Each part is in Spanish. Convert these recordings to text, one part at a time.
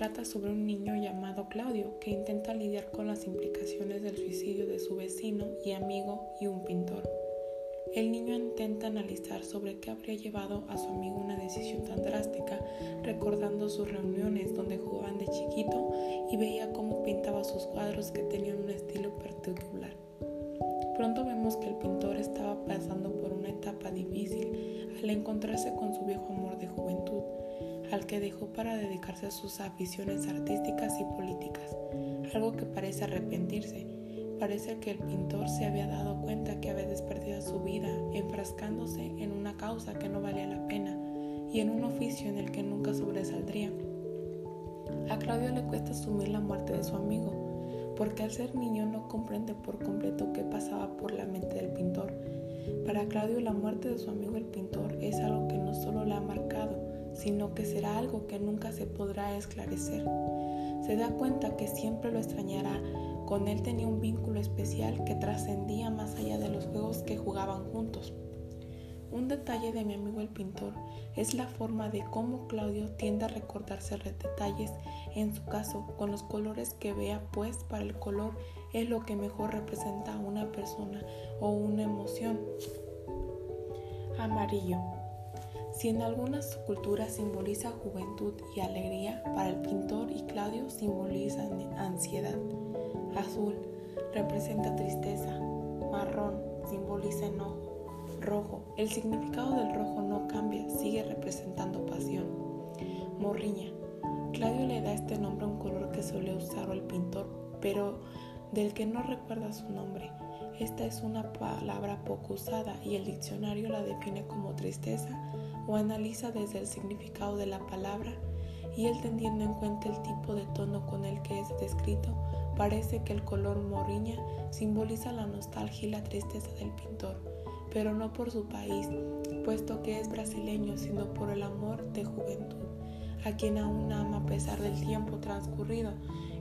trata sobre un niño llamado Claudio que intenta lidiar con las implicaciones del suicidio de su vecino y amigo y un pintor. El niño intenta analizar sobre qué habría llevado a su amigo una decisión tan drástica, recordando sus reuniones donde jugaban de chiquito y veía cómo pintaba sus cuadros que tenían un estilo particular. Pronto vemos que el pintor estaba pasando por una etapa difícil al encontrarse con su viejo amor de juventud, al que dejó para dedicarse a sus aficiones artísticas y políticas, algo que parece arrepentirse Parece que el pintor se había dado cuenta que había desperdiciado su vida enfrascándose en una causa que no valía la pena y en un oficio en el que nunca sobresaldría. A Claudio le cuesta asumir la muerte de su amigo, porque al ser niño no comprende por completo qué pasaba por la mente del pintor. Para Claudio la muerte de su amigo el pintor es algo que no solo le ha marcado, sino que será algo que nunca se podrá esclarecer. Se da cuenta que siempre lo extrañará con él tenía un vínculo especial que trascendía más allá de los juegos que jugaban juntos. Un detalle de mi amigo el pintor es la forma de cómo Claudio tiende a recordarse detalles, en su caso con los colores que vea, pues para el color es lo que mejor representa a una persona o una emoción. Amarillo. Si en algunas culturas simboliza juventud y alegría, para el pintor y Claudio simbolizan ansiedad. Azul representa tristeza. Marrón simboliza enojo. Rojo, el significado del rojo no cambia, sigue representando pasión. Morriña. Claudio le da este nombre a un color que suele usar el pintor, pero del que no recuerda su nombre. Esta es una palabra poco usada y el diccionario la define como tristeza o analiza desde el significado de la palabra y él teniendo en cuenta el tipo de tono con el que es descrito, Parece que el color morriña simboliza la nostalgia y la tristeza del pintor, pero no por su país, puesto que es brasileño, sino por el amor de juventud, a quien aún ama a pesar del tiempo transcurrido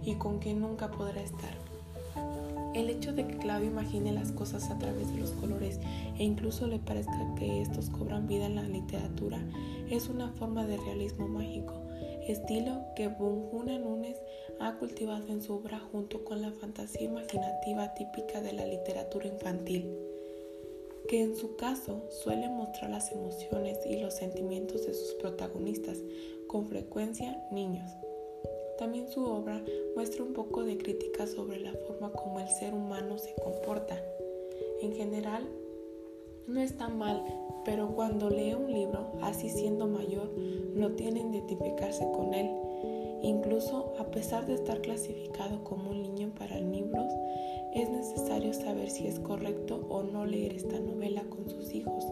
y con quien nunca podrá estar. El hecho de que Claudio imagine las cosas a través de los colores e incluso le parezca que estos cobran vida en la literatura es una forma de realismo mágico estilo que Bunjuna Núñez ha cultivado en su obra junto con la fantasía imaginativa típica de la literatura infantil, que en su caso suele mostrar las emociones y los sentimientos de sus protagonistas, con frecuencia niños. También su obra muestra un poco de crítica sobre la forma como el ser humano se comporta. En general, no está mal, pero cuando lee un libro, así siendo mayor, no tiene identificarse con él. Incluso a pesar de estar clasificado como un niño para libros, es necesario saber si es correcto o no leer esta novela con sus hijos,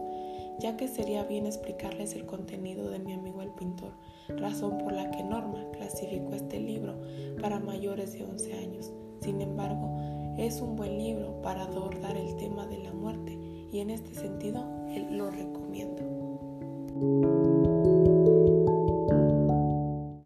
ya que sería bien explicarles el contenido de mi amigo el pintor, razón por la que Norma clasificó este libro para mayores de 11 años. Sin embargo, es un buen libro para abordar el tema de la muerte y en este sentido lo recomiendo.